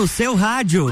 no seu rádio.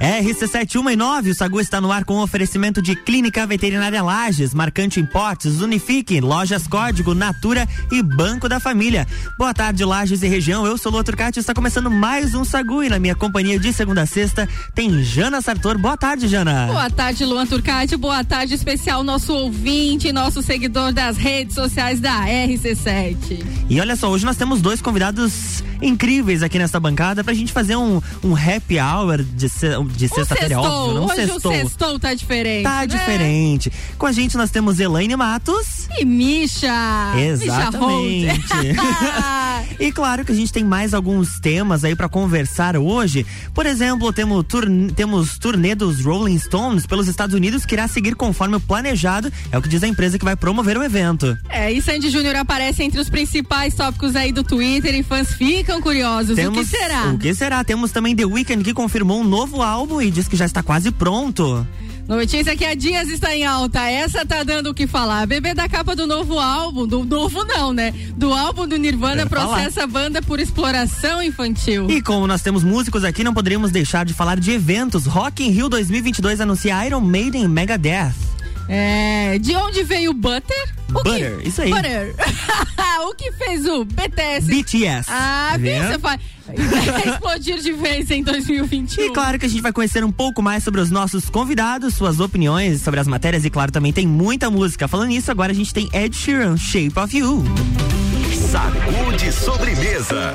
RC71 o Sagu está no ar com oferecimento de Clínica Veterinária Lages, Marcante Importes, Unifique, Lojas Código, Natura e Banco da Família. Boa tarde, Lages e região. Eu sou o Turcati está começando mais um Sagu e na minha companhia de segunda a sexta tem Jana Sartor. Boa tarde, Jana. Boa tarde, Luan Turcati. Boa tarde especial nosso ouvinte, nosso seguidor das redes sociais da RC7. E olha só, hoje nós temos dois convidados incríveis aqui nessa bancada pra gente fazer um, um happy hour de, de sexta-feira, é óbvio. Não Hoje sextou. o sextou tá diferente. Tá né? diferente. Com a gente nós temos Elaine Matos. E Misha. Exatamente. Misha e claro que a gente tem mais alguns temas aí para conversar hoje. Por exemplo, temos, turn temos turnê dos Rolling Stones pelos Estados Unidos que irá seguir conforme o planejado. É o que diz a empresa que vai promover o evento. É, e Sandy Júnior aparece entre os principais tópicos aí do Twitter e fãs ficam curiosos. Temos, o que será? O que será? Temos também The Weeknd que confirmou um novo álbum e diz que já está quase pronto. Notícia que a Dias está em alta. Essa tá dando o que falar. Bebê da capa do novo álbum, do novo não, né? Do álbum do Nirvana processa a banda por exploração infantil. E como nós temos músicos aqui, não poderíamos deixar de falar de eventos. Rock in Rio 2022 anuncia Iron Maiden e Megadeth. É, de onde veio o Butter? O Butter, que, isso aí. Butter. o que fez o BTS? BTS. Ah, viu? Você faz. explodir de vez em 2021. E claro que a gente vai conhecer um pouco mais sobre os nossos convidados, suas opiniões sobre as matérias e claro também tem muita música. Falando nisso, agora a gente tem Ed Sheeran, Shape of You. Sacude sobremesa.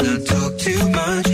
let's not talk too much.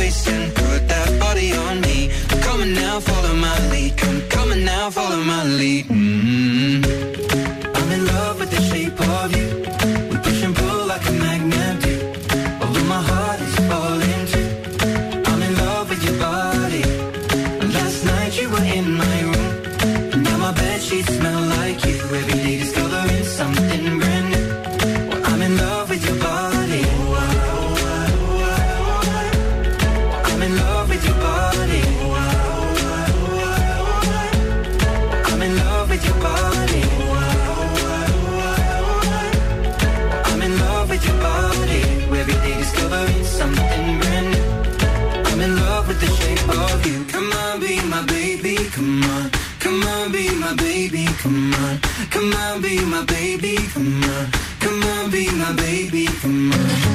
Come on, be my baby. Come on,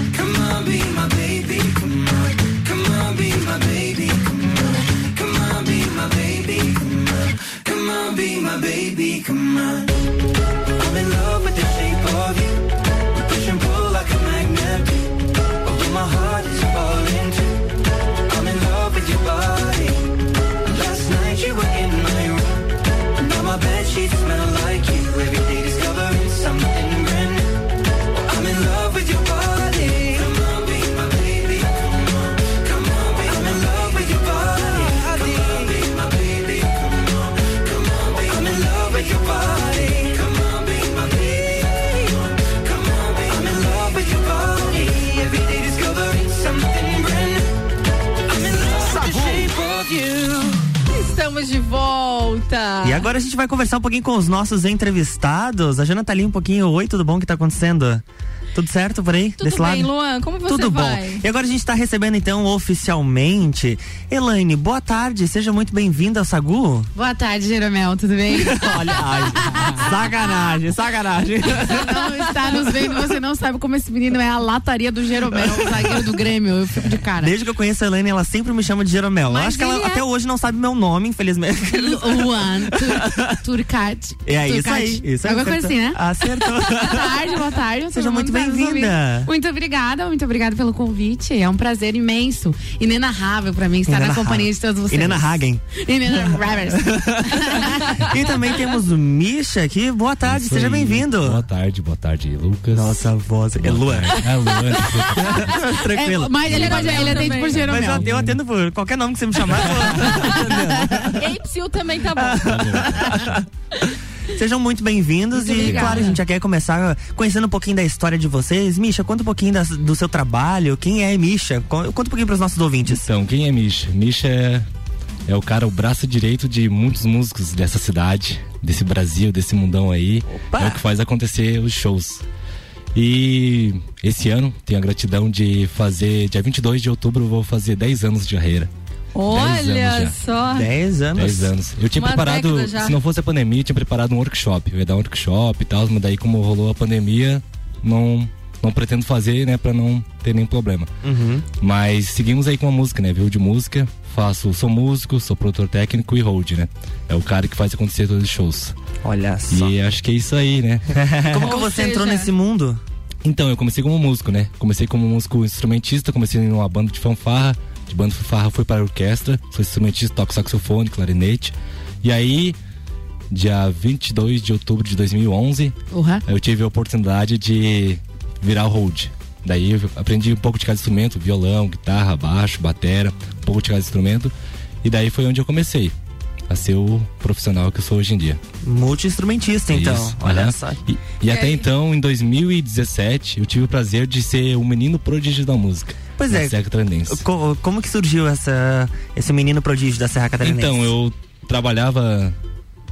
volta. E agora a gente vai conversar um pouquinho com os nossos entrevistados. A Jana tá ali um pouquinho. Oi, tudo bom? O que tá acontecendo? Tudo certo por aí? Tudo desse bem, lado? Luan, como você Tudo vai? bom. E agora a gente está recebendo então oficialmente Elaine, boa tarde, seja muito bem-vinda ao Sagu. Boa tarde, Jeromel, tudo bem? Olha, ai, sacanagem, sacanagem. Você não está nos vendo, você não sabe como esse menino é a lataria do Jeromel, o zagueiro do Grêmio, eu fico de cara. Desde que eu conheço a Elaine, ela sempre me chama de Jeromel. Mas eu acho que ela é- até hoje não sabe meu nome, infelizmente. Luan, Tur- Turcat. É isso aí. Isso aí Alguma coisa assim, né? Acertou. Boa tarde, boa tarde. Seja muito mundo tá bem-vinda. Muito obrigada, muito obrigada pelo convite. É um prazer imenso, inenarrável pra mim estar na Inenarrável. companhia de todos vocês. Inena Hagen. Inenarráveis. E também temos o Misha aqui. Boa tarde, Isso seja bem-vindo. Boa tarde, boa tarde, Lucas. Nossa, voz. É Boa Luan. tarde. É Luan. Tranquilo. É, mas ele, pode, ele atende por Mas Jeromel. eu, eu atendo por qualquer nome que você me chamar. eu tô- Apsil também tá bom. Sejam muito bem-vindos e, obrigada. claro, a gente já quer começar conhecendo um pouquinho da história de vocês. Misha, conta um pouquinho das- do seu trabalho. Quem é Misha? Con- Conta um pouquinho para os nossos ouvintes. Então, quem é Misha? Misha é, é o cara, o braço direito de muitos músicos dessa cidade, desse Brasil, desse mundão aí. Opa! É o que faz acontecer os shows. E esse ano tenho a gratidão de fazer, dia 22 de outubro, eu vou fazer 10 anos de carreira. Olha só. 10 anos. 10 anos. Eu tinha Uma preparado, se não fosse a pandemia, eu tinha preparado um workshop. Eu ia dar um workshop e tal, mas daí como rolou a pandemia, não não pretendo fazer, né, pra não ter nenhum problema. Uhum. Mas seguimos aí com a música, né? Viu de música, faço, sou músico, sou produtor técnico e hold, né? É o cara que faz acontecer todos os shows. Olha só. E acho que é isso aí, né? Como que você seja- entrou nesse mundo? então, eu comecei como músico, né? Comecei como músico instrumentista, comecei numa banda de fanfarra, de banda fanfarra fui para a orquestra, sou instrumentista, toco saxofone, clarinete. E aí, dia 22 de outubro de 2011, Uhum. eu tive a oportunidade de virar o hold. Daí eu aprendi um pouco de cada instrumento, violão, guitarra, baixo, batera, um pouco de cada instrumento. E daí foi onde eu comecei a ser o profissional que eu sou hoje em dia. Multi-instrumentista, então. Isso, Olha só. E, e até aí? então, em 2017, eu tive o prazer de ser o menino prodígio da música. Pois na é. Serra Catarinense. Co- como que surgiu essa, esse menino prodígio da Serra Catarinense? Então, eu trabalhava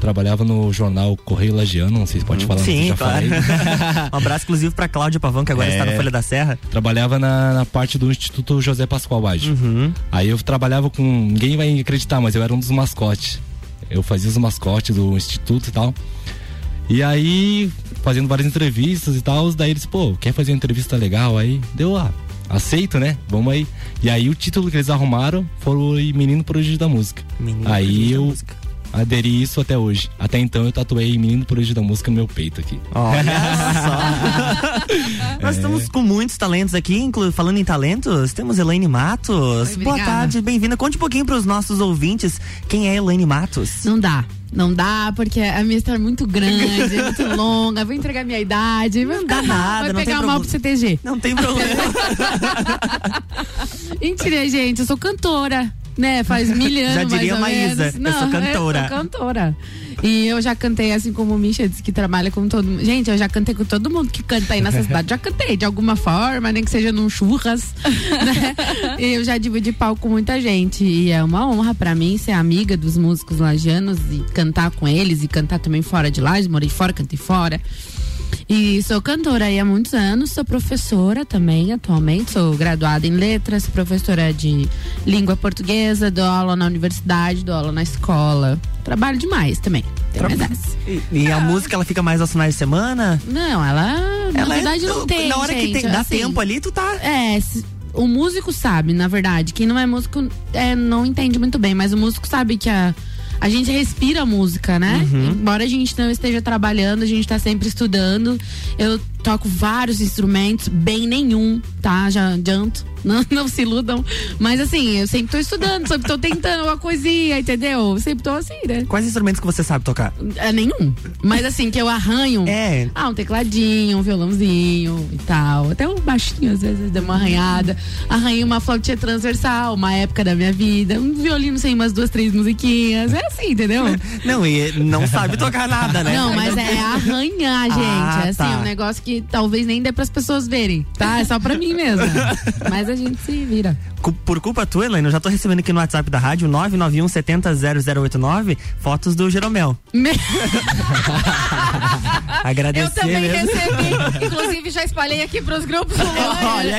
trabalhava no jornal Correio Lagiano, não sei se pode falar, sei se Sim, já claro. um abraço exclusivo pra Cláudia Pavão, que agora É. está no Folha da Serra. Trabalhava na, na parte do Instituto José Pascoal Baggio. Uhum. Aí eu trabalhava com. Ninguém vai acreditar, mas eu era um dos mascotes. Eu fazia os mascotes do instituto e tal. E aí, fazendo várias entrevistas e tal, daí eles, pô, quer fazer uma entrevista legal? Aí deu, ah, aceito, né? Vamos aí. E aí o título que eles arrumaram foi Menino Prodígio da Música. Menino aí prodígio da eu música. aderi isso até hoje. Até então eu tatuei Menino Prodígio da Música no meu peito aqui. Olha só. Nós estamos com muitos talentos aqui, inclu falando em talentos, temos Elaine Matos. Oi, Boa tarde, bem-vinda. Conte um pouquinho para os nossos ouvintes quem é Elaine Matos. Não dá. Não dá, porque a minha história é muito grande, é muito longa. Vou entregar minha idade. Vai, dá nada, vai não pegar mal pro. CTG. Não tem problema. Mentira, gente. Eu sou cantora. Né, faz mil anos Já diria Maísa, eu sou cantora. Eu sou cantora. E eu já cantei, assim como o Misha disse que trabalha com todo mundo. Gente, eu já cantei com todo mundo que canta aí nessa cidade. Já cantei de alguma forma, nem que seja num churras. né? E eu já dividi palco com muita gente. E é uma honra pra mim ser amiga dos músicos lagianos e cantar com eles e cantar também fora de Lages. Morei fora, cantei fora. E sou cantora aí há muitos anos, sou professora também atualmente, sou graduada em letras, professora de língua portuguesa, dou aula na universidade, dou aula na escola. Trabalho demais também. Essa. E, e a música ela fica mais aos finais de semana? Não, ela, na ela verdade é, não tem. Na hora que gente, tem, dá assim, tempo ali, tu tá. É, se- o músico sabe, na verdade. Quem não é músico é, não entende muito bem, mas o músico sabe que a, a gente respira música, né? Embora a gente não esteja trabalhando, a gente tá sempre estudando. Eu toco vários instrumentos, bem nenhum, tá? Já adianto. Não, não se iludam. Mas assim, eu sempre tô estudando, sempre tô tentando uma coisinha, entendeu? Sempre tô assim, né? Quais instrumentos que você sabe tocar? É, nenhum. Mas assim, que eu arranho. É. Ah, um tecladinho, um violãozinho e tal. Até um baixinho, às vezes, deu uma arranhada. Arranhei uma flautinha transversal, uma época da minha vida. Um violino sem umas duas, três musiquinhas. É assim, entendeu? Não, e não sabe tocar nada, né? Não, mas é arranhar, gente. Ah, é assim, tá. um negócio que que talvez nem dê pras pessoas verem, tá? É só pra mim mesmo. Mas a gente se vira. Por culpa tua, Helena, eu já tô recebendo aqui no WhatsApp da rádio 991 70 0089 fotos do Jeromel. Me... Agradecer Eu também mesmo. recebi. Inclusive, já espalhei aqui pros grupos. Olha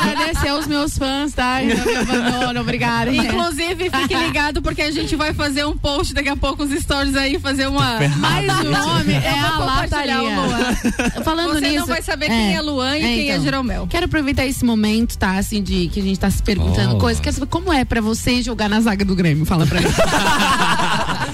agradecer aos meus fãs, tá? Que não me abandonam, obrigada. Inclusive, fique ligado porque a gente vai fazer um post daqui a pouco, os stories aí, fazer uma. Mas o nome é Eu a lataria. o Luan. Falando Você nisso. não vai saber quem é Luan e quem é então. Jeromel. Quero aproveitar esse momento, tá? Assim, de que a gente tá se perguntando Oh. coisas. Quero saber como é pra você jogar na zaga do Grêmio. Fala pra mim.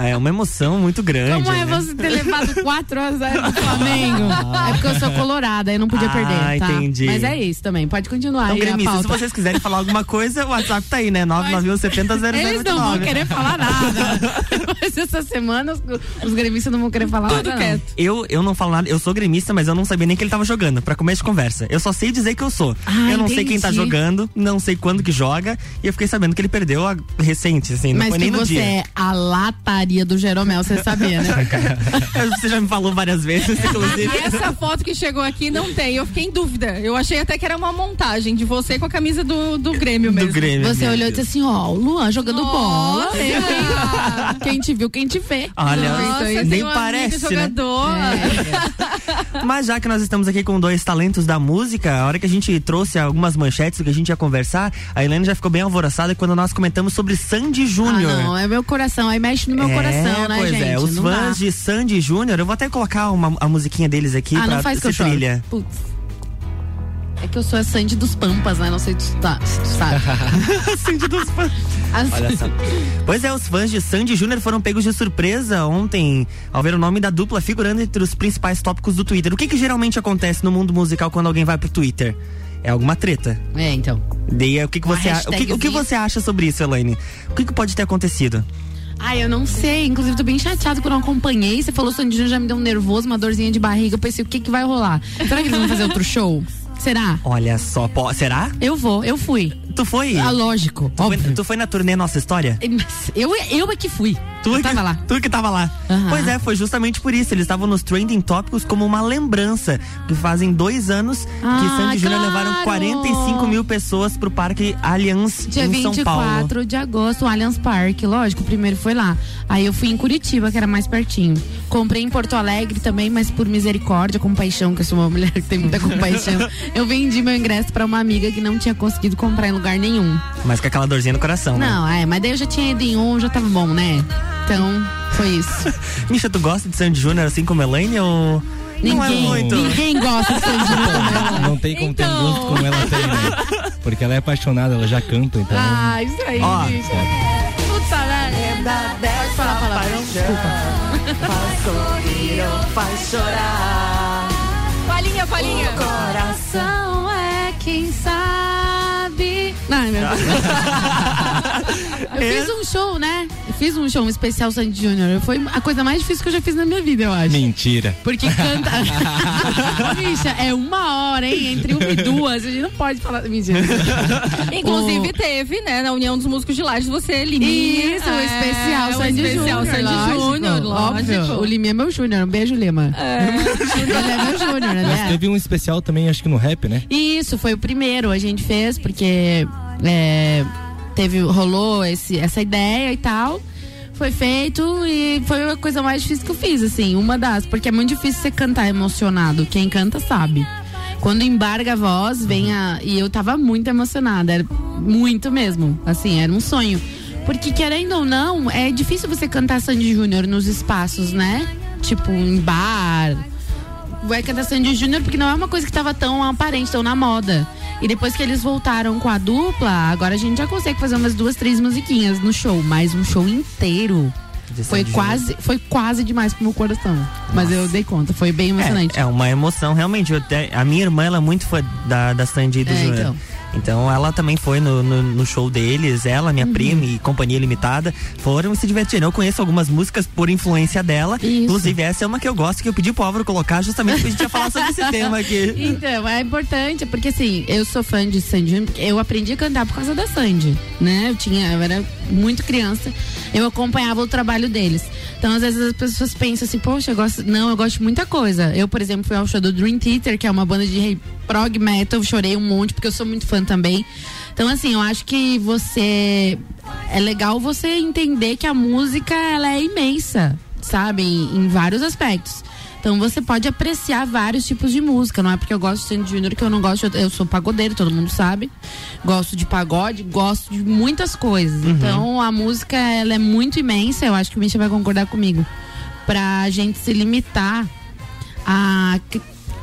É uma emoção muito grande. Como é né? você ter levado 4 a 0 do Flamengo? É porque eu sou colorada, eu não podia Ah, perder, tá? entendi. Mas é isso também. Pode continuar Então, gremista, se vocês quiserem falar alguma coisa, o WhatsApp tá aí, né? 991 70 Eles não vão querer falar nada. Mas essa semana os, os gremistas não vão querer falar Tudo nada. não. quieto. Eu, eu não falo nada, eu sou gremista, mas eu não sabia nem que ele tava jogando, pra começo de conversa. Eu só sei dizer que eu sou. Ah, eu não sei quem tá entendi. jogando, não sei quando que joga, e eu fiquei sabendo que ele perdeu a, recente, assim, não Mas foi nem no você dia. é a lataria do Jeromel, você sabia, né? Você já me falou várias vezes, inclusive. E essa foto que chegou aqui não tem. Eu fiquei em dúvida. Eu achei até que era uma montagem de você com a camisa do, do Grêmio mesmo. do Grêmio. Você olhou e disse assim, ó, o Luan jogando bola. Nossa! Quem te viu, quem te vê. Olha, Nossa, nem um parece, né? jogador. Mas já que nós estamos aqui com dois talentos da música, a hora que a gente trouxe algumas manchetes do que a gente ia conversar, a Helena já ficou bem alvoroçada quando nós comentamos sobre Sandy Ah, Júnior. não, é meu coração, aí mexe no meu É, coração, né, pois gente? é, os Não fãs dá. de Sandy Júnior, eu vou até colocar uma, a musiquinha deles aqui Ah, pra não faz ser trilha. Putz. É que eu sou a Sandy dos Pampas, né? Não sei se tu, tá, se tu sabe. Sandy dos fãs. As- Olha só. Pois é, os fãs de Sandy Júnior foram pegos de surpresa ontem ao ver o nome da dupla figurando entre os principais tópicos do Twitter. O que, que geralmente acontece no mundo musical quando alguém vai pro Twitter? É alguma treta. É, então. Daí, o que, que você a- o que, o que você acha sobre isso, Elaine? O que, que pode ter acontecido? Ai, eu não sei. Inclusive, tô bem chateada que eu não acompanhei. Você falou Sandy Júnior já me deu um nervoso, uma dorzinha de barriga. Eu pensei, o que que vai rolar? Será que eles vão fazer outro show? Será? Olha só, será? Eu vou, eu fui. Tu foi? Ah, lógico, tu, foi tu foi na turnê Nossa História? Eu, eu é que fui. Tu eu que, tava lá. Tu que tava lá. Aham. Pois é, foi justamente por isso. Eles estavam nos trending tópicos como uma lembrança. Que fazem dois anos que Ah, Sandy Júnior claro. levaram 45 mil pessoas pro Parque Allianz Dia em São Paulo. 24 de agosto, Allianz Parque, lógico, o primeiro foi lá. Aí eu fui em Curitiba, que era mais pertinho. Comprei em Porto Alegre também, mas por misericórdia, compaixão, que eu sou uma mulher que tem muita compaixão. eu vendi meu ingresso pra uma amiga que não tinha conseguido comprar em lugar nenhum. Mas com aquela dorzinha no coração, né? Não, é, mas daí eu já tinha ido em um, já tava bom, né? Então, foi isso. Misha, tu gosta de Sandy Júnior assim como Elaine ou. não é Ninguém, muito. ninguém gosta de Sandy Júnior. Não tem como ter Então. gosto como ela tem, né? Porque ela é apaixonada, ela já canta, então. Ah, isso aí, Ó. bicho. Puta merda. Pode falar palavrão? Desculpa. Faz chorar. Palhinha, palhinha. Coração é quem sabe. Ai, meu Deus. Eu fiz um show, né? Eu fiz um show um especial Sandy Júnior. Foi a coisa mais difícil que eu já fiz na minha vida, eu acho. Mentira. Porque canta. Bicha, é uma hora, hein? Entre uma e duas. A gente não pode falar. Mentira. Inclusive O- teve, né, na União dos Músicos de Lages, você, Liminha. Isso, o especial é, Sandy o especial Júnior. Sandy Júnior, óbvio. lógico. O Lima é meu Júnior. Um beijo, Lima. Ele é meu Júnior, Mas né? teve um especial também, acho que no rap, né? Isso, foi o primeiro. A gente fez porque é, teve, rolou esse, essa ideia e tal. Foi feito e foi a coisa mais difícil que eu fiz, assim, uma das, porque é muito difícil você cantar emocionado. Quem canta sabe. Quando embarga a voz, vem a. E eu tava muito emocionada, era muito mesmo. Assim, era um sonho. Porque, querendo ou não, é difícil você cantar Sandy Júnior nos espaços, né? Tipo, em bar, vai cantar Sandy Júnior porque não é uma coisa que tava tão aparente, tão na moda. E depois que eles voltaram com a dupla, agora a gente já consegue fazer umas duas, três musiquinhas no show, mas um show inteiro. Foi quase, foi quase demais pro meu coração. Mas eu dei conta, foi bem emocionante. É, é uma emoção, realmente. Até- a minha irmã, ela é muito fã da, da Sandy e do É, Júnior. então. Então ela também foi no, no, no show deles, ela, minha uhum. prima e Companhia Limitada, foram e se divertiram. Eu conheço algumas músicas por influência dela. Isso. Inclusive, essa é uma que eu gosto que eu pedi pro Álvaro colocar justamente pra gente falar sobre esse tema aqui. Então, é importante, porque assim, eu sou fã de Sandy, eu aprendi a cantar por causa da Sandy, né? Eu tinha, eu era muito criança, eu acompanhava o trabalho deles. Então, às vezes as pessoas pensam assim, poxa, eu gosto. Não, eu gosto de muita coisa. Eu, por exemplo, fui ao show do Dream Theater, que é uma banda de prog metal, chorei um monte, porque eu sou muito fã também. Então, assim, eu acho que você. É legal você entender que a música ela é imensa, sabe? Em, em vários aspectos. Então você pode apreciar vários tipos de música. Não é porque eu gosto de Sandy Júnior que eu não gosto. Eu sou pagodeiro, todo mundo sabe. Gosto de pagode, gosto de muitas coisas. Uhum. Então a música ela é muito imensa. Eu acho que o Misha vai concordar comigo. Pra gente se limitar a,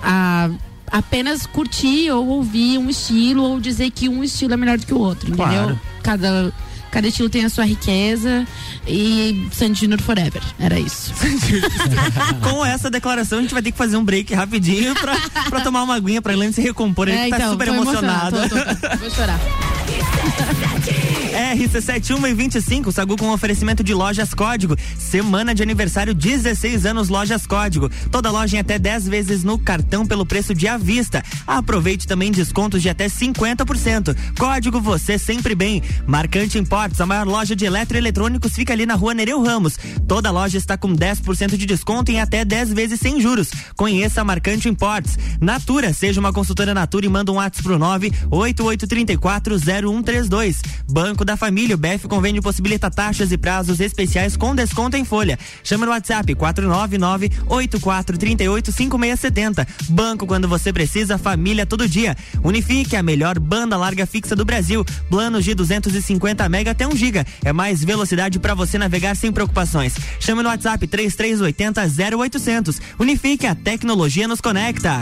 a apenas curtir ou ouvir um estilo ou dizer que um estilo é melhor do que o outro, entendeu? Claro. Cada cada estilo tem a sua riqueza e Sandy Junior Forever. Era isso. Com essa declaração, a gente vai ter que fazer um break rapidinho pra, pra tomar uma aguinha pra Helene se recompor. Ele é, tá então, super emocionado. Vou chorar. RC71 e 25, Sagu com oferecimento de lojas Código. Semana de aniversário, 16 anos Lojas Código. Toda loja em até 10 vezes no cartão pelo preço de à vista. Aproveite também descontos de até 50%. Código você sempre bem. Marcante Importes, a maior loja de eletroeletrônicos fica ali na rua Nereu Ramos. Toda loja está com 10% de desconto em até 10 vezes sem juros. Conheça a Marcante Importes. Natura, seja uma consultora Natura e manda um WhatsApp pro 988340132. Banco da Família, o BF Convênio possibilita taxas e prazos especiais com desconto em folha. Chama no WhatsApp 499 8438 5670. Banco quando você precisa, família todo dia. Unifique a melhor banda larga fixa do Brasil. Planos de 250 mega até 1 giga. É mais velocidade para você navegar sem preocupações. Chama no WhatsApp 3380 0800. Unifique a tecnologia nos conecta.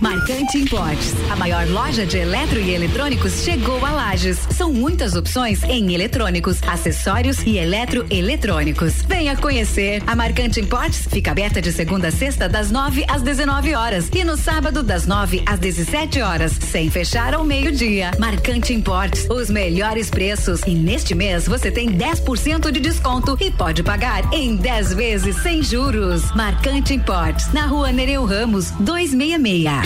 Marcante Importes, a maior loja de eletro e eletrônicos chegou a Lages. São muitas opções em eletrônicos, acessórios e eletroeletrônicos. Venha conhecer. A Marcante Importes fica aberta de segunda a sexta das 9 às 19 horas e no sábado das 9 às 17 horas, sem fechar ao meio-dia. Marcante Importes, os melhores preços e neste mês você tem 10% de desconto e pode pagar em 10 vezes sem juros. Marcante Importes, na Rua Nereu Ramos, 266.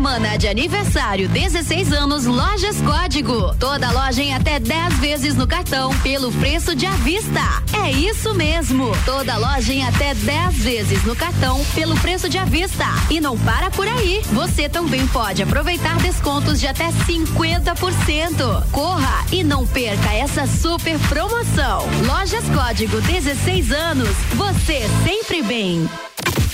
Semana de aniversário 16 anos Lojas Código. Toda loja em até 10 vezes no cartão pelo preço de à vista. É isso mesmo. Toda loja em até 10 vezes no cartão pelo preço de à vista. E não para por aí. Você também pode aproveitar descontos de até 50%. Corra e não perca essa super promoção. Lojas Código 16 anos. Você sempre bem.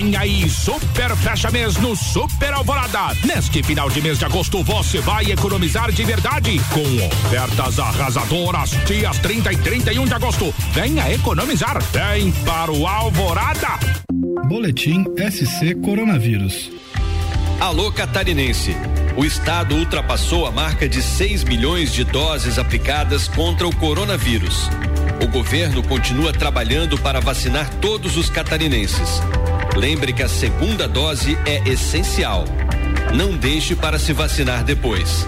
Vem aí, super fecha mês no Super Alvorada. Neste final de mês de agosto você vai economizar de verdade com ofertas arrasadoras dias 30 e 31 de agosto. Venha economizar. Vem para o Alvorada. Boletim SC Coronavírus. Alô catarinense. O estado ultrapassou a marca de 6 milhões de doses aplicadas contra o coronavírus. O governo continua trabalhando para vacinar todos os catarinenses. Lembre que a segunda dose é essencial. Não deixe para se vacinar depois.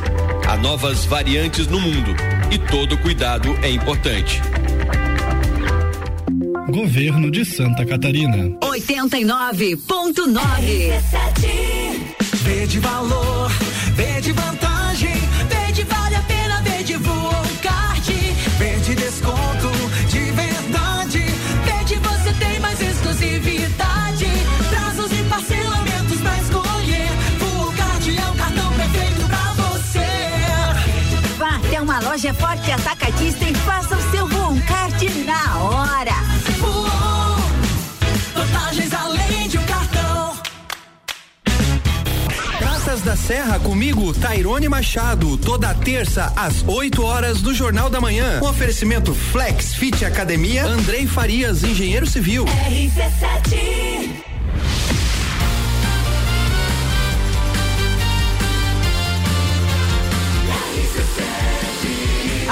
Há novas variantes no mundo e todo cuidado é importante. Governo de Santa Catarina. 89.9 Vê de valor, vê de vantagem, forte atacadista e faça o seu Voocard na hora. Voon, vantagens além de um cartão. Praças da Serra comigo, Tairone Machado, toda terça às 8 horas do Jornal da Manhã. Um oferecimento Flex Fit Academia, Andrei Farias, engenheiro civil. RC7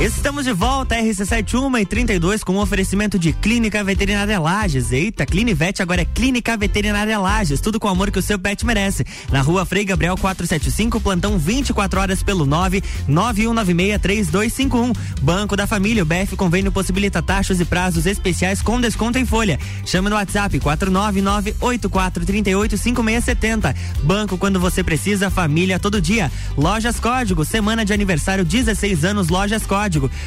Estamos de volta, RC71 e 32, com oferecimento de Clínica Veterinária Lages. Eita, Clinivete agora é Clínica Veterinária Lages. Tudo com o amor que o seu pet merece. Na rua Frei Gabriel 475, plantão 24 horas pelo 991963251. Banco da Família, o BF Convênio possibilita taxas e prazos especiais com desconto em folha. Chame no WhatsApp 49984385670. Banco quando você precisa, família todo dia. Lojas Código, semana de aniversário 16 anos, Lojas Código.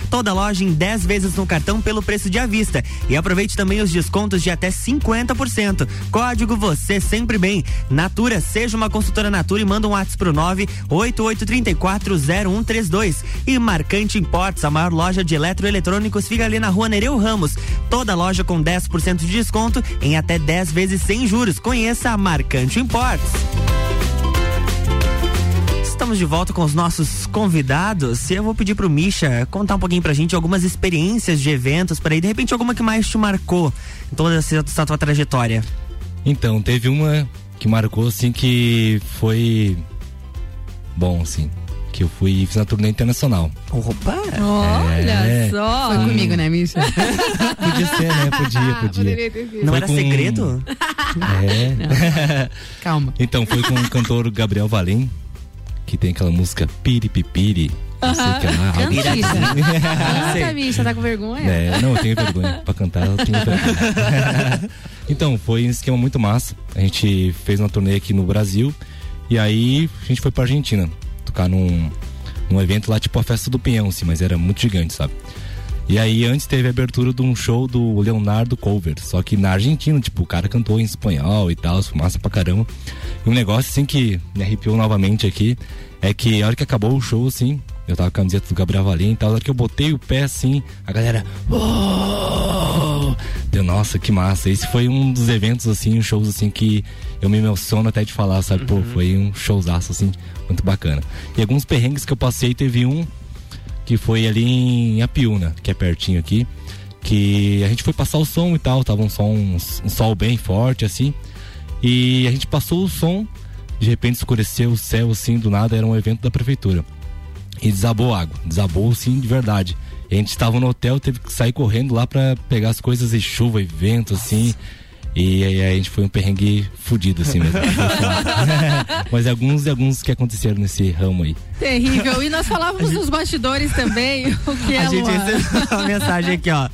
Toda loja em 10 vezes no cartão pelo preço de à vista. E aproveite também os descontos de até 50%. Código você sempre bem. Natura, seja uma consultora Natura e manda um WhatsApp pro 988340132. E Marcante Imports, a maior loja de eletroeletrônicos, fica ali na rua Nereu Ramos. Toda loja com 10% de desconto em até 10 vezes sem juros. Conheça a Marcante Imports. Estamos de volta com os nossos convidados. E eu vou pedir pro Misha contar um pouquinho pra gente algumas experiências de eventos, para aí, de repente, alguma que mais te marcou em toda essa, essa tua trajetória. Então, teve uma que marcou, assim, que foi bom, assim. Que eu fui fiz uma turnê internacional. Opa! Olha É. só. Foi comigo, né, Misha? Podia ser, né? Podia, podia. Ter sido. Não Foi era com- segredo? É. Calma. Então, foi com o cantor Gabriel Valim, que tem aquela música Piripipiri. Não sei o que lá. Canta. Canta, tá com vergonha? É, não, eu tenho vergonha. Pra cantar, eu tenho vergonha. então, foi um esquema muito massa. A gente fez uma turnê aqui no Brasil. E aí, a gente foi pra Argentina. Tocar num, num evento lá, tipo a festa do Pinhão, assim, mas era muito gigante, sabe? E aí antes teve a abertura de um show do Leonardo Cover, só que na Argentina, tipo, o cara cantou em espanhol e tal, fumaça pra caramba. E um negócio assim que me arrepiou novamente aqui é que a hora que acabou o show, assim, eu tava com a camiseta do Gabriel Valim e tal, a hora que eu botei o pé assim, a galera. "Uou!" Deu, nossa, que massa. Esse foi um dos eventos, assim, shows assim que eu me emociono até de falar, sabe? Pô, foi um showzaço, assim, muito bacana. E alguns perrengues que eu passei, teve um que foi ali em Apiúna, que é pertinho aqui, que a gente foi passar o som e tal, tava um som, um sol bem forte assim, e a gente passou o som, de repente escureceu o céu assim, do nada era um evento da prefeitura. E desabou água, desabou sim de verdade. E a gente estava no hotel, teve que sair correndo lá pra pegar as coisas e chuva e vento assim. E aí a gente foi um perrengue fudido assim mesmo. Mas alguns e alguns que aconteceram nesse ramo aí. Terrível. E nós falávamos nos bastidores também o que é A gente Luan. recebeu uma mensagem aqui, ó.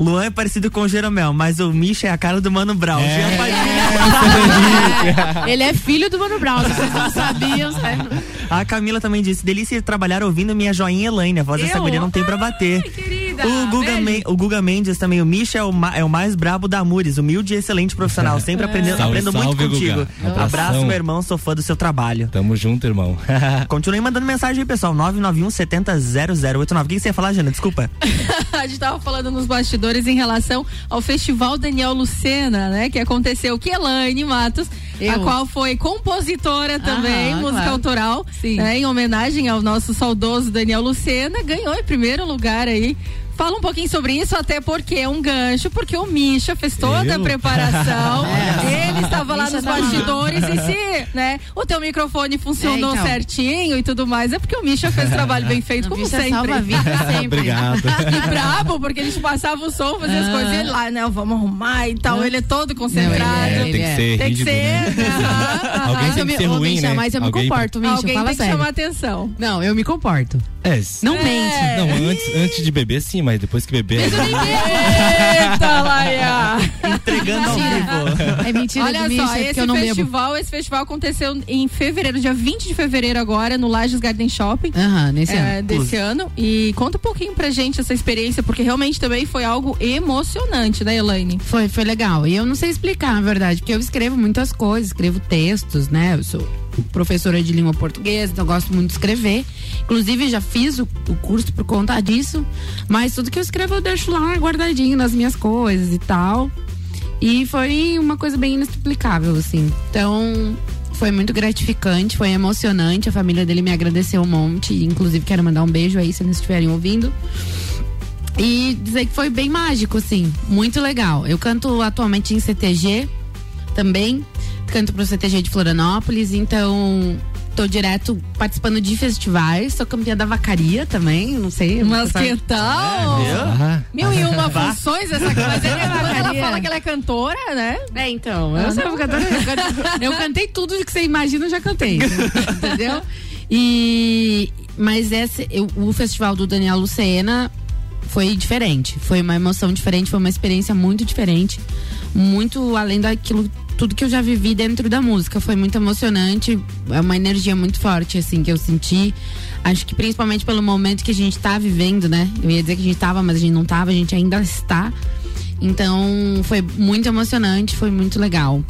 Luan é parecido com o Jeromel, mas o Misha é a cara do Mano Brown. Jean Padilha. Ele é filho do Mano Brown, se vocês não sabiam, sabe? A Camila também disse: delícia de trabalhar ouvindo minha joinha Elaine. A voz dessa guria não tem pra bater. O, Guga. Men- o Guga Mendes também. O Misha é o, é o mais brabo da Amures. Humilde e excelente profissional. Sempre aprendendo, Salve, aprendo muito salve, contigo. Guga. Abração. Abraço, meu irmão. Sou fã do seu trabalho. Tamo junto, irmão. Continue mandando mensagem aí, pessoal. 991 70 0089. O que que você ia falar, Jana? Desculpa. A gente tava falando nos bastidores em relação ao Festival Daniel Lucena, né? Que aconteceu que Elaine Matos, a Eu. qual foi compositora também, Aham, música claro. autoral, Sim. né, em homenagem ao nosso saudoso Daniel Lucena, ganhou em primeiro lugar aí. Fala um pouquinho sobre isso, até porque é um gancho, porque o Misha fez toda a Eu? preparação. É. Ele estava lá Misha nos tá bastidores lá. e se, né, o teu microfone funcionou É, então. certinho e tudo mais, é porque o Misha fez trabalho bem feito, O como Misha sempre. salva a vida sempre. Obrigado. E brabo, porque a gente passava o som, fazia as Ah. coisas e ele lá, né? Vamos arrumar e tal. Ele é todo concentrado. Não, ele é, tem que ser Tem que ser. né? Alguém tem que ser ruim, né? Mas eu me Alguém- comporto, Misha, Alguém fala tem que chamar atenção. Não, eu me comporto. É, Não É. mente. Não, antes, antes de beber sim, mas depois que beber. Eita, Laia! Entregando ao vivo. É mentira Olha Misha, só, é esse bebo. festival, esse festival aconteceu em fevereiro, dia 20 de fevereiro agora, no Lages Garden Shopping. Aham, nesse é, ano. desse ano. E conta um pouquinho pra gente essa experiência, porque realmente também foi algo emocionante, né, Elaine? Foi, foi legal. E eu não sei explicar, na verdade, porque eu escrevo muitas coisas, escrevo textos, né? Eu sou professora de língua portuguesa, então eu gosto muito de escrever. Inclusive, já fiz o, o curso por conta disso. Mas tudo que eu escrevo eu deixo lá guardadinho nas minhas coisas e tal. E foi uma coisa bem inexplicável, assim. Então, foi muito gratificante, foi emocionante. A família dele me agradeceu um monte. Inclusive, quero mandar um beijo aí se eles estiverem ouvindo. E dizer que foi bem mágico, assim, muito legal. Eu canto atualmente em CTG também, canto pro CTG de Florianópolis, então tô direto participando de festivais, sou campeã da vacaria também, não sei. Mas que tal? Ah, Mil e uma funções essa coisa. Mas ela, fala que ela é cantora, né? É, então, Ah, eu sou não. cantora, eu, canto- eu cantei tudo que você imagina, eu já cantei. entendeu? E mas esse eu- o festival do Daniel Lucena foi diferente, foi uma emoção diferente, foi uma experiência muito diferente, muito além daquilo tudo que eu já vivi dentro da música, foi muito emocionante, é uma energia muito forte assim que eu senti. Acho que principalmente pelo momento que a gente tá vivendo, né? Eu ia dizer que a gente tava, mas a gente não tava, a gente ainda está. Então, foi muito emocionante, foi muito legal.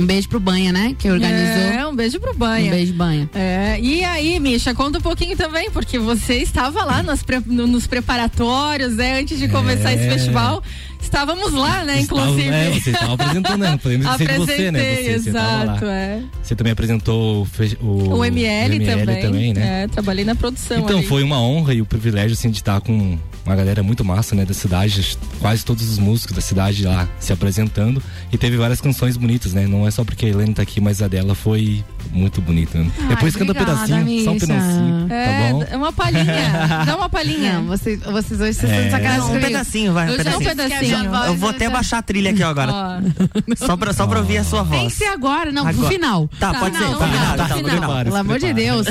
Um beijo pro Banha, né? Que organizou. É, um beijo pro Banha. Um beijo, Banha. É, e aí, Misha, conta um pouquinho também, porque você estava lá nos, pre- no- nos preparatórios, né? Antes de começar É. esse festival. Estávamos lá, né, Estavam- inclusive. É, você estava apresentando, né? Podemos de você, né? Apresentei, Você, você exato, lá. é. Você também apresentou o, fe- o, O ML, também. né? É, trabalhei na produção. Então, ali. foi uma honra e o privilégio, assim, de estar com uma galera muito massa, né, da cidade, quase todos os músicos da cidade lá se apresentando. E teve várias canções bonitas, né? Não é só porque a Helene tá aqui, mas a dela foi muito bonita. né? Ai, Depois canta um pedacinho, só um Misha. pedacinho, É, tá bom? é uma palhinha. Dá uma palhinha. Não, vocês, vocês hoje vocês É. estão sacanagem Um pedacinho, vai, um pedacinho. Um pedacinho. Eu vou até baixar a trilha aqui agora. Ó, Só pra, só pra ouvir a sua Tem voz. que ser agora, não, pro Agora. final. Tá, Tá, pode não, ser. tá, final. Prepara, Pelo amor de. Deus.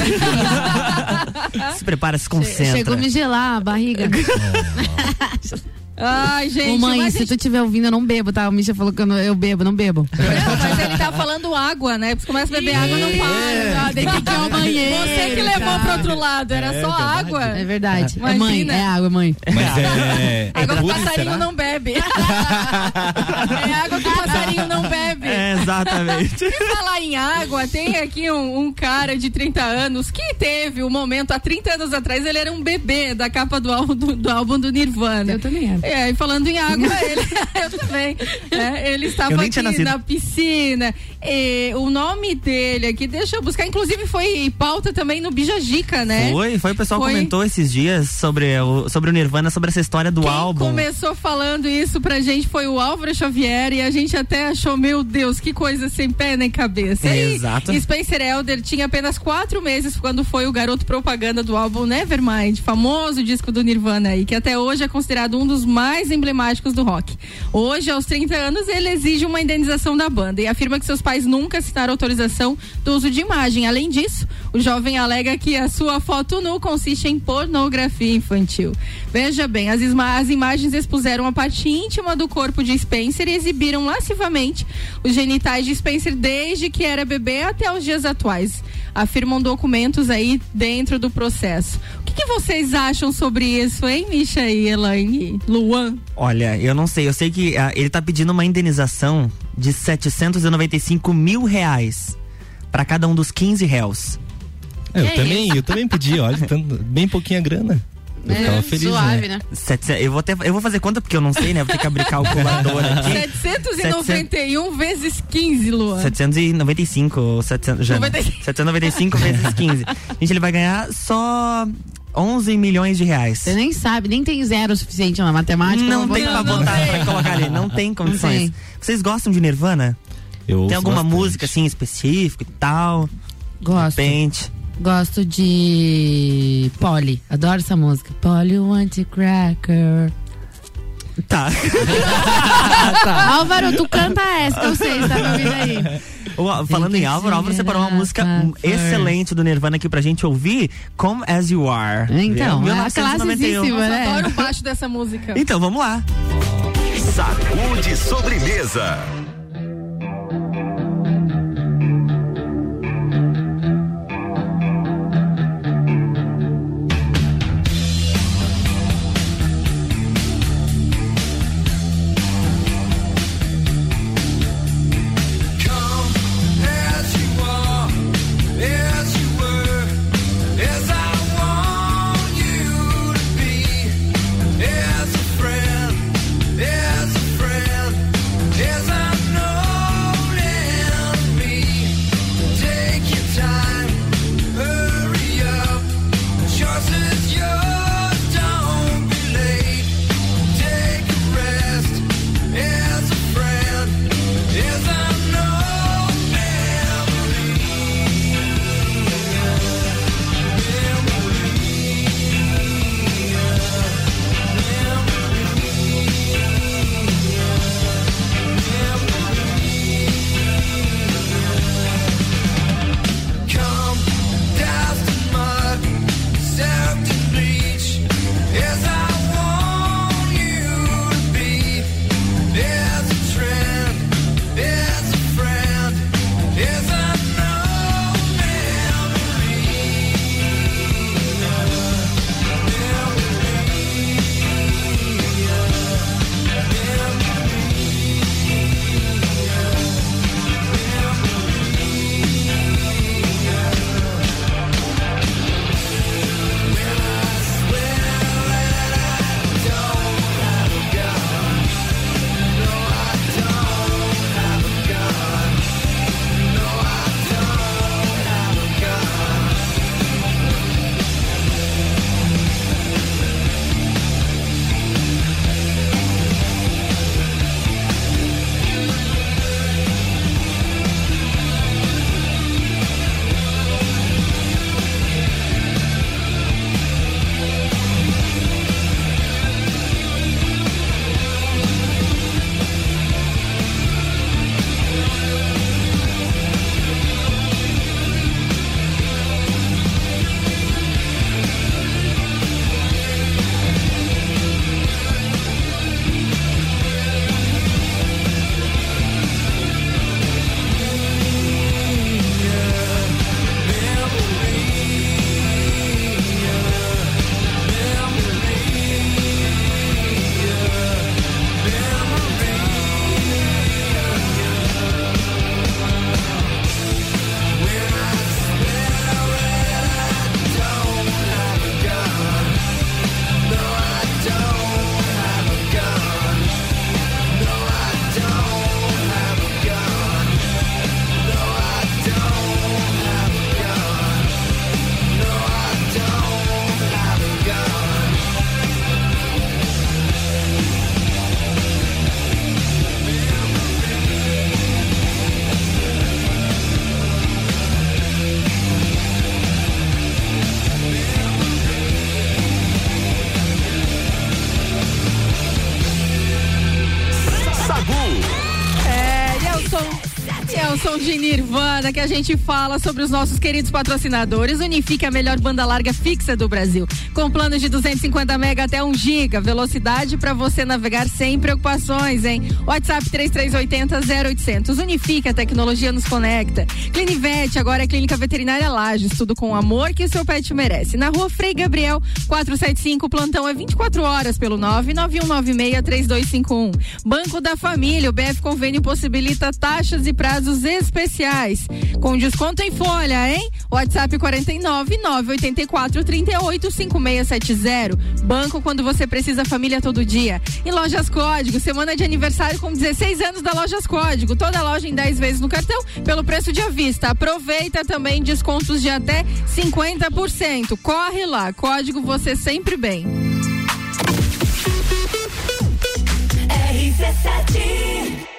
Se prepara, se concentra. Chegou a me gelar a barriga. Ai, gente. Ô, mãe, mas se tu estiver ouvindo, eu não bebo, tá? O Misha falou que eu, não- eu bebo, não bebo. Não, mas ele tá falando água, né? Porque começa a beber água, não para. Ah, tem que ir ao banheiro, Você que levou cara. pro outro lado, era só água. É verdade. É mãe, é água, mãe. Mas é. é Água que o passarinho será? não bebe. é água que o passarinho não bebe. Exatamente. E falar em água, tem aqui um, um cara de 30 anos que teve um momento, há 30 anos atrás, ele era um bebê da capa do álbum do, do álbum do Nirvana. Eu também era. É, e falando em água, ele, eu também. É, ele estava aqui na piscina. E o nome dele aqui, deixa eu buscar. Inclusive foi pauta também no Bijagica, né? Foi, foi, o pessoal Foi. comentou esses dias sobre o, sobre o Nirvana, sobre essa história do Quem álbum. começou falando isso pra gente foi o Álvaro Xavier e a gente até achou, meu Deus, que coisa sem pé nem cabeça. E Exato. Spencer Elder tinha apenas quatro meses quando foi o garoto propaganda do álbum Nevermind, famoso disco do Nirvana aí, que até hoje é considerado um dos mais emblemáticos do rock. Hoje, aos 30 anos, ele exige uma indenização da banda e afirma que seus pais nunca assinaram autorização do uso de imagem. Além disso, o jovem alega que a sua foto nu consiste em pornografia infantil. Veja bem, as, as imagens expuseram a parte íntima do corpo de Spencer e exibiram lascivamente os genitais de Spencer desde que era bebê até os dias atuais. Afirmam documentos aí dentro do processo. O que, que vocês acham sobre isso, hein, Misha e Elaine? Luan? Olha, eu não sei, eu sei que ah, ele tá pedindo uma indenização de 795 mil reais pra cada um dos 15 réus. É, eu Que também, eu também pedi, olha, tanto- bem pouquinha grana. Eu É, ficava feliz, suave, né? né? Sete- eu, vou até, eu vou fazer conta porque eu não sei, né? Vou ter que abrir calculadora aqui. 791 vezes 15, Luan. 795 ou 700, já, 95. 795 vezes 15. Gente, ele vai ganhar só 11 milhões de reais. Você nem sabe, nem tem zero o suficiente na matemática. Não tem botar- pra botar, pra colocar ali. Não tem condições. tem. Vocês gostam de Nirvana? Eu Tem alguma bastante. música assim específica e tal? Gosto. De repente. Gosto de Polly. Adoro essa música. Polly want cracker. Tá. Álvaro, tu canta essa que eu sei, tá me ouvindo aí. Falando em Álvaro, Álvaro separou uma música excelente do Nirvana aqui pra gente ouvir, Come As You Are. Então, Viu? é 1991. classicíssima, Eu né? adoro o baixo dessa música. Então, vamos lá. Sacude sobremesa. Som de Nirvana que a gente fala sobre os nossos queridos patrocinadores. Unifique a melhor banda larga fixa do Brasil. Com planos de 250 mega até 1 giga. Velocidade para você navegar sem preocupações, hein? WhatsApp 3380 0800. Unifique a tecnologia nos conecta. Clinivete, agora é Clínica Veterinária Lages. Tudo com o amor que o seu pet merece. Na rua Frei Gabriel 475. O plantão é 24 horas pelo 99196 3251. Banco da Família. O BF Convênio possibilita taxas e prazos especiais. Com desconto em folha, hein? WhatsApp 49 984 38 5670. Banco quando você precisa, família todo dia. E Lojas Código, semana de aniversário com 16 anos da Lojas Código. Toda loja em 10 vezes no cartão, pelo preço de à vista. Aproveita também descontos de até 50%. Corre lá, código você sempre bem. RC7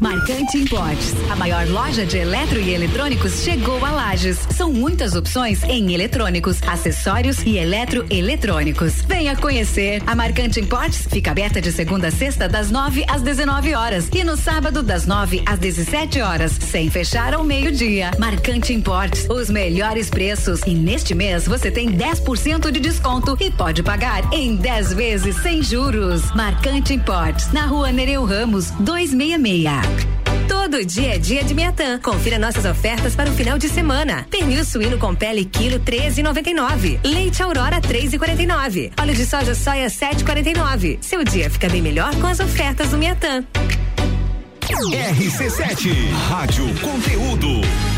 Marcante Importes, a maior loja de eletro e eletrônicos chegou a Lages. São muitas opções em eletrônicos, acessórios e eletroeletrônicos. Venha conhecer. A Marcante Importes fica aberta de segunda a sexta das 9 às 19 horas e no sábado das 9 às 17 horas, sem fechar ao meio-dia. Marcante Importes, os melhores preços e neste mês você tem 10% de desconto e pode pagar em 10 vezes sem juros. Marcante Importes, na Rua Nereu Ramos, 266. Todo dia é dia de Miatã. Confira nossas ofertas para o final de semana. Pernil suíno com pele quilo 13,99. Leite Aurora 3,49. Óleo de soja soia 7,49. Seu dia fica bem melhor com as ofertas do Miatã. RC7 Rádio Conteúdo.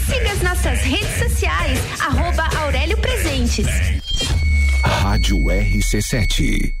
Siga as nossas redes sociais, arroba Aurélio Presentes. Rádio RC7.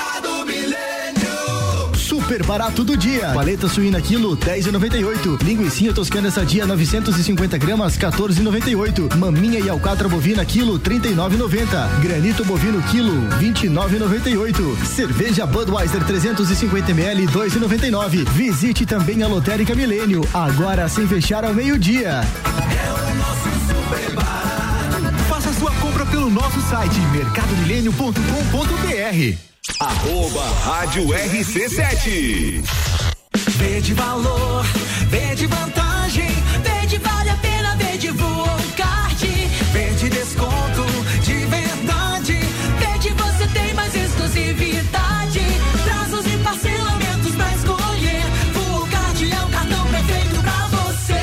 Super barato do dia. Paleta suína quilo 10,98. Linguiça toscana sadia 950 gramas 14,98. Maminha e alcatra bovina quilo 39,90. Granito bovino quilo 29,98. Cerveja Budweiser 350 ml 2,99. Visite também a Lotérica Milênio, agora sem fechar ao meio-dia. Faça nosso site mercadomilênio.com.br. Arroba Rádio RC7. Vê de valor, vê de vantagem, vê de vale a pena, vê de Volcard, vê de desconto, de verdade, vê de você tem mais exclusividade, prazos e parcelamentos pra escolher, Volcard é o cartão perfeito pra você.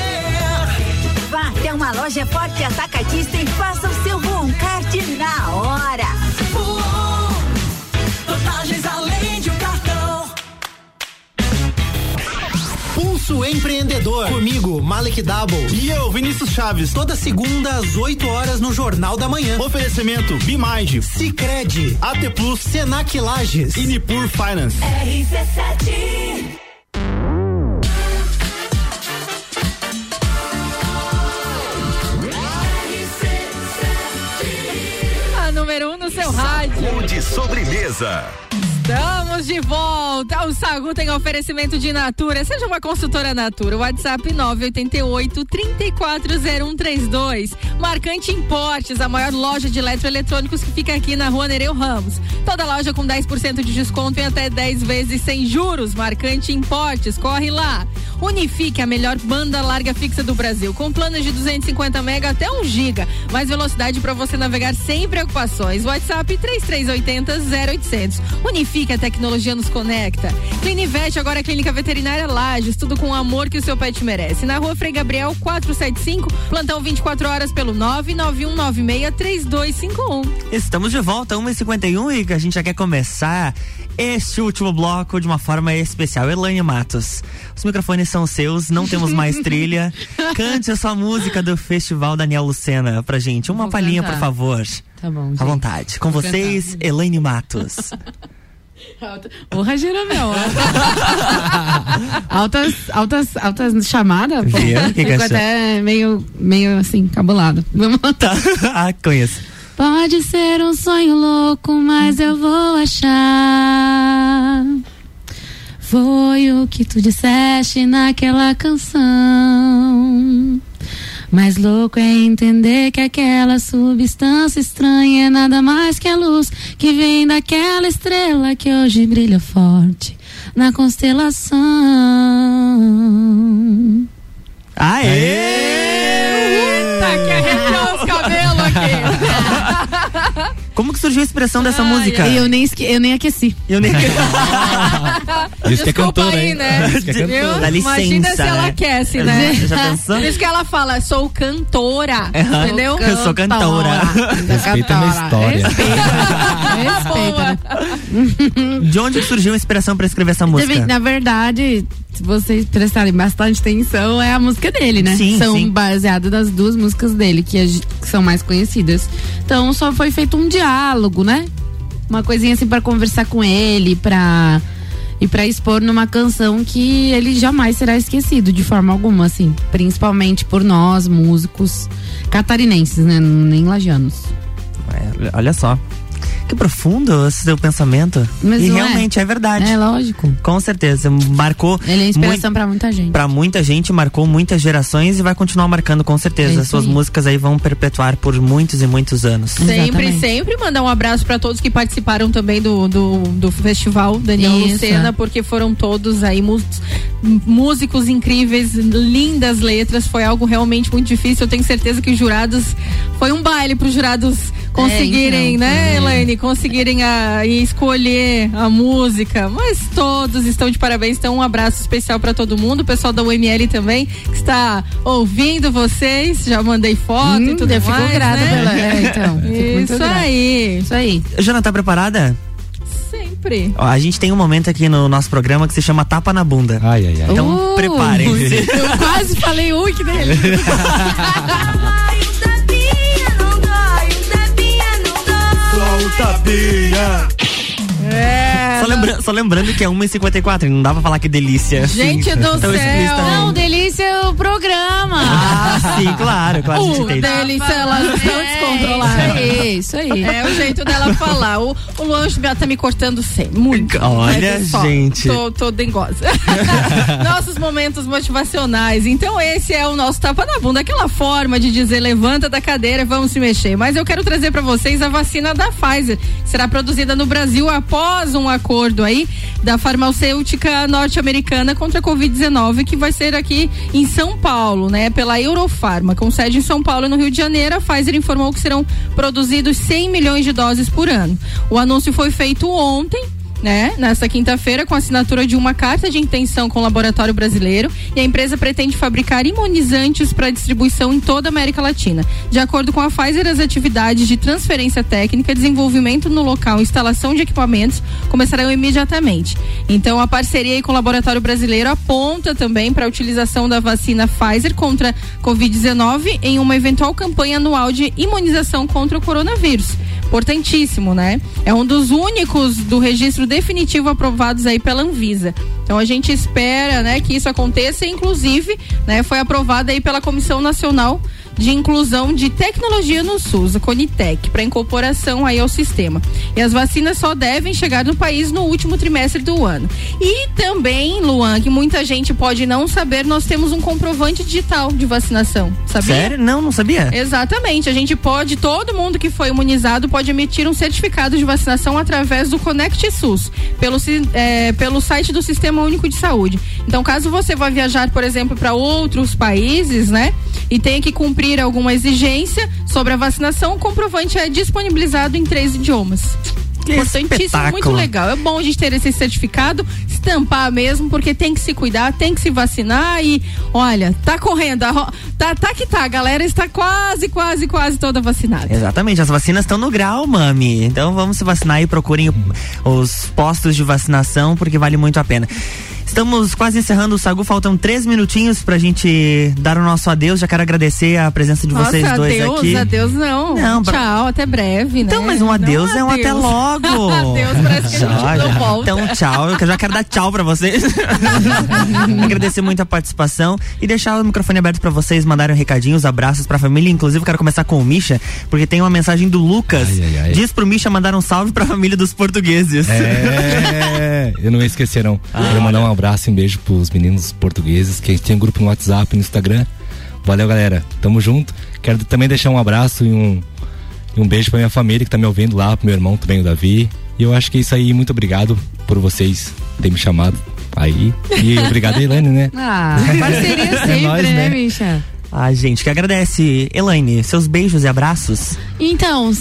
Vá até uma loja forte atacadista e faça o Pulso Empreendedor. Comigo, Malek Double. E eu, Vinícius Chaves. Toda segunda às 8 horas no Jornal da Manhã. Oferecimento Bimage, Cicred, AT Plus, Senac Lages e Nipur Finance. RC7 A número um no seu rádio. De sobremesa. Estamos de volta. O Sagu tem oferecimento de Natura. Seja uma consultora Natura. WhatsApp 988 340132. Marcante Importes, a maior loja de eletroeletrônicos que fica aqui na rua Nereu Ramos. Toda loja com 10% de desconto em até 10 vezes sem juros. Marcante Importes, corre lá. Unifique, a melhor banda larga fixa do Brasil, com planos de 250 mega até 1 giga. Mais velocidade para você navegar sem preocupações. WhatsApp 3380 0800. Unifique, a tecnologia nos conecta. Clinivete, agora é Clínica Veterinária Lages, tudo com o amor que o seu pet merece. Na rua Frei Gabriel 475, plantão 24 horas pelo 991963251. Estamos de volta, 1h51 e a gente já quer começar este último bloco de uma forma especial. Elaine Matos, os microfones são seus, não temos mais trilha. Cante a sua música do Festival Daniel Lucena pra gente. Uma palhinha, cantar. por favor. Tá bom. À vontade. Com Vou vocês, Elaine Matos. Porra, Jeromel. altas, altas, altas chamadas, pô. Viu? Que Fico até meio, meio assim, cabulado. Vamos lá. ah, conheço. Pode ser um sonho louco, mas eu vou achar. Foi o que tu disseste naquela canção. Mais louco é entender que aquela substância estranha é nada mais que a luz que vem daquela estrela que hoje brilha forte na constelação. Aê! Eita, que arrepiou os cabelos aqui. Como que surgiu a expressão dessa música? Eu nem, esque- eu nem aqueci. Eu nem Isso que é Desculpa cantora, aí, hein? né? Isso que é cantora. Dá licença, Imagina se ela né? aquece, né? Já- já pensou? Por isso que ela fala, sou cantora. Aham. Entendeu? Eu sou cantora. Respeita a minha história. Respeita. De onde surgiu a inspiração pra escrever essa música? Na verdade, se vocês prestarem bastante atenção, é a música dele, né? Sim, são sim. baseadas nas duas músicas dele, que, são mais conhecidas. Então só foi feito um diálogo, né? Uma coisinha assim pra conversar com ele, pra. E pra expor numa canção que ele jamais será esquecido de forma alguma, assim. Principalmente por nós, músicos catarinenses, né? Nem lajanos. É, olha só. Que profundo esse seu pensamento. Mas e é? realmente é? verdade. É lógico. Com certeza. Marcou. Ele é inspiração pra muita gente. Pra muita gente, marcou muitas gerações e vai continuar marcando com certeza. É suas aí. músicas aí vão perpetuar por muitos e muitos anos. Sempre, Exatamente. sempre mandar um abraço pra todos que participaram também do, do, do festival Daniel Isso. Lucena, porque foram todos aí músicos incríveis, lindas letras. Foi algo realmente muito difícil. Eu tenho certeza que os jurados. Foi um baile para os jurados conseguirem, então, né, é. Elaine? Conseguirem a, e escolher a música. Mas todos estão de parabéns. Então, um abraço especial para todo mundo. O pessoal da UML também, que está ouvindo vocês. Já mandei foto e Hum, tudo eu fico mais. grata né? pela- é, então, fico muito Isso aí. Isso aí. Jana, tá preparada? Sempre. Ó, a gente tem um momento aqui no nosso programa que se chama Tapa na Bunda. Ai, ai, ai. Então Uh, preparem-se. Eu quase falei ui que dele. Solta a pia. É, Só não lembra- só lembrando que é 1h54, não dá pra falar que delícia. assim, Gente do tão céu. também. Não, delícia é o programa. Ah, sim, claro, claro, a gente Uh, delícia, elas estão descontroladas. Isso aí, isso aí. É o jeito dela falar. O, o Luan tá me cortando sempre, muito. Olha, é só, gente. Tô, tô dengosa. Nossos momentos motivacionais. Então, esse é o nosso tapa na bunda, aquela forma de dizer levanta da cadeira, vamos se mexer. Mas eu quero trazer para vocês a vacina da Pfizer, será produzida no Brasil após um acordo aí da farmacêutica norte-americana contra a Covid-19, que vai ser aqui em São Paulo, né? Pela Eurofarma, com sede em São Paulo e no Rio de Janeiro. A Pfizer informou que serão produzidos 100 milhões de doses por ano. O anúncio foi feito ontem né, nesta quinta-feira, com a assinatura de uma carta de intenção com o laboratório brasileiro e a empresa pretende fabricar imunizantes para distribuição em toda a América Latina. De acordo com a Pfizer, as atividades de transferência técnica, desenvolvimento no local instalação de equipamentos começarão imediatamente. Então, a parceria com o laboratório brasileiro aponta também para a utilização da vacina Pfizer contra Covid-19 em uma eventual campanha anual de imunização contra o coronavírus. Importantíssimo, né? É um dos únicos do registro definitivo aprovados aí pela Anvisa. Então a gente espera, né, que isso aconteça, inclusive, né, foi aprovada aí pela Comissão Nacional de Inclusão de Tecnologia no SUS, a Conitec, para incorporação aí ao sistema. E as vacinas só devem chegar no país no último trimestre do ano. E também, Luan, que muita gente pode não saber, nós temos um comprovante digital de vacinação, sabia? Sério? Não, não sabia? Exatamente. A gente pode, todo mundo que foi imunizado pode emitir um certificado de vacinação através do Conect SUS, pelo, si- é, pelo site do Sistema Único de Saúde. Então, caso você vá viajar, por exemplo, para outros países, né? E tenha que cumprir alguma exigência sobre a vacinação, o comprovante é disponibilizado em três idiomas. Importantíssimo, espetáculo. muito legal. É bom a gente ter esse certificado, estampar mesmo, porque tem que se cuidar, tem que se vacinar e, olha, tá correndo, a tá, tá que tá, a galera está quase, quase, quase toda vacinada. Exatamente, as vacinas estão no grau, mami. Então vamos se vacinar e procurem os postos de vacinação, porque vale muito a pena. Estamos quase encerrando o Sagu, faltam três minutinhos pra gente dar o nosso adeus. Já quero agradecer a presença de vocês Nossa, dois adeus, aqui. adeus não. Não, pra- Tchau, até breve, né? Então, mas um adeus é um até adeus. logo. adeus, parece que a gente Já, não já. volta. Então, tchau. Eu já quero dar tchau pra vocês. Agradecer muito a participação e deixar o microfone aberto pra vocês mandarem recadinhos, abraços pra família. Inclusive, quero começar com o Misha, porque tem uma mensagem do Lucas. Ai, ai, ai. Diz pro Misha mandar um salve pra família dos portugueses. É, eu não ia esquecer não. Ah, Quero mandar um abraço e um beijo pros meninos portugueses, que a gente tem um grupo no WhatsApp, no Instagram. Valeu, galera. Tamo junto. Quero também deixar um abraço e um, e um beijo pra minha família que tá me ouvindo lá, pro meu irmão também, o Davi. E eu acho que é isso aí. Muito obrigado por vocês terem me chamado aí. E obrigado, Elaine, né? Ah, parceria sempre, nóis, né, né? Misha? Ai, gente, que agradece. Elaine, seus beijos e abraços. Então,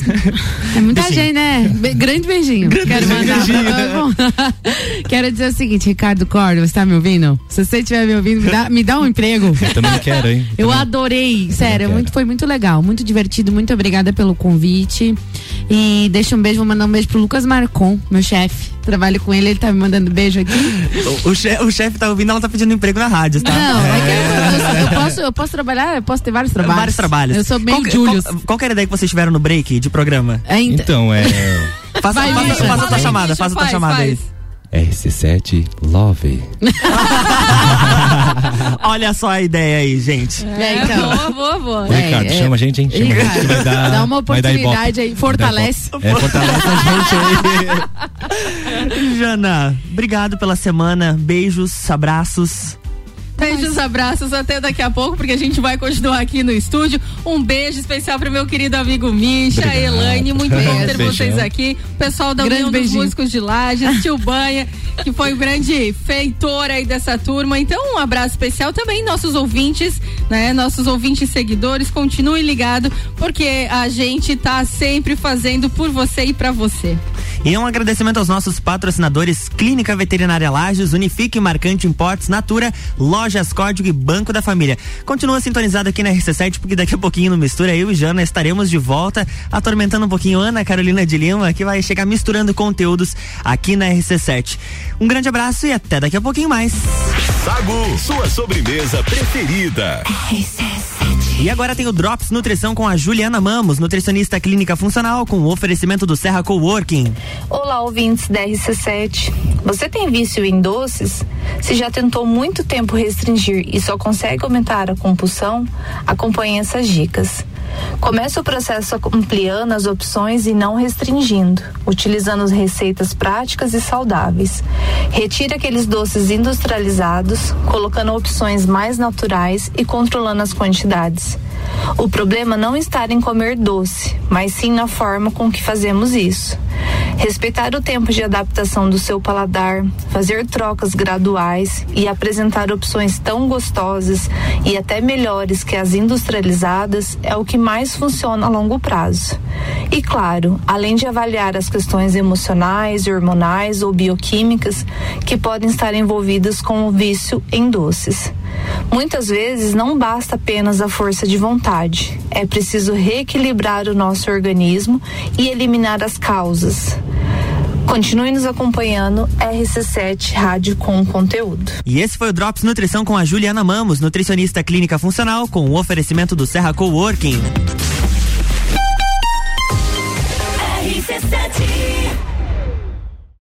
é muita Beijinho. gente, né? Be- grande beijinho. Quero mandar. beijinho, Quero dizer o seguinte, Ricardo Cordo, você tá me ouvindo? Se você estiver me ouvindo, me dá, me dá um emprego. Eu também quero, hein? Eu adorei, sério, quero. muito, foi muito legal, muito divertido, muito obrigada pelo convite. E deixa um beijo, vou mandar um beijo pro Lucas Marcon, meu chefe. Trabalho com ele, ele tá me mandando beijo aqui. O, o, che- o chefe tá ouvindo, ela tá pedindo emprego na rádio, tá? Não, é que eu, eu- eu posso, eu posso trabalhar, eu posso ter vários trabalhos. Vários trabalhos. Eu sou bem qual, que- Julius. qual, qual era a ideia que vocês tiveram no break de programa? É, ent- Então, é. Faça, Vai, faça, Misha. faça a tua chamada, Misha, faça a tua faz, chamada aí. Faz. RC7 Love. Olha só a ideia aí, gente. É, então. Boa, boa, boa. Ô, Ricardo, é. chama a gente, hein? Chama a gente vai dar. Dá uma vai dar ibope. oportunidade aí, fortalece. É, fortalece a gente aí. Jana, obrigado pela semana. Beijos, abraços. Beijos, abraços, até daqui a pouco, porque a gente vai continuar aqui no estúdio. Um beijo especial pro meu querido amigo Misha, Obrigado. Elaine, muito bom ter Beijão. vocês aqui. O pessoal da Grande União dos beijinho. Músicos de Lages, tio Banha, que foi o grande feitor aí dessa turma. Então, um abraço especial também nossos ouvintes, né? Nossos ouvintes seguidores, continuem ligados, porque a gente tá sempre fazendo por você e pra você. E um agradecimento aos nossos patrocinadores Clínica Veterinária Lages, Unifique Marcante Importes, Natura, Lojas Código e Banco da Família. Continua sintonizado aqui na RC7, porque daqui a pouquinho no Mistura, eu e Jana estaremos de volta, atormentando um pouquinho Ana Carolina de Lima, que vai chegar misturando conteúdos aqui na RC7. Um grande abraço e até daqui a pouquinho mais. Sagu, sua sobremesa preferida. RC7 E agora tem o Drops Nutrição com a Juliana Mamos, nutricionista clínica funcional, com o oferecimento do Serra Coworking. Olá, ouvintes da RC7. Você tem vício em doces? Se já tentou muito tempo restringir e só consegue aumentar a compulsão, acompanhe essas dicas. Comece o processo ampliando as opções e não restringindo, utilizando receitas práticas e saudáveis. Retire aqueles doces industrializados, colocando opções mais naturais e controlando as quantidades. O problema não está em comer doce, mas sim na forma com que fazemos isso. Respeitar o tempo de adaptação do seu paladar, fazer trocas graduais e apresentar opções tão gostosas e até melhores que as industrializadas é o que mais funciona a longo prazo. E claro, além de avaliar as questões emocionais, hormonais ou bioquímicas que podem estar envolvidas com o vício em doces. Muitas vezes não basta apenas a força de vontade, é preciso reequilibrar o nosso organismo e eliminar as causas. Continue nos acompanhando, RC7 Rádio com conteúdo. E esse foi o Drops Nutrição com a Juliana Mamos, nutricionista clínica funcional, com o oferecimento do Serra Coworking. RC7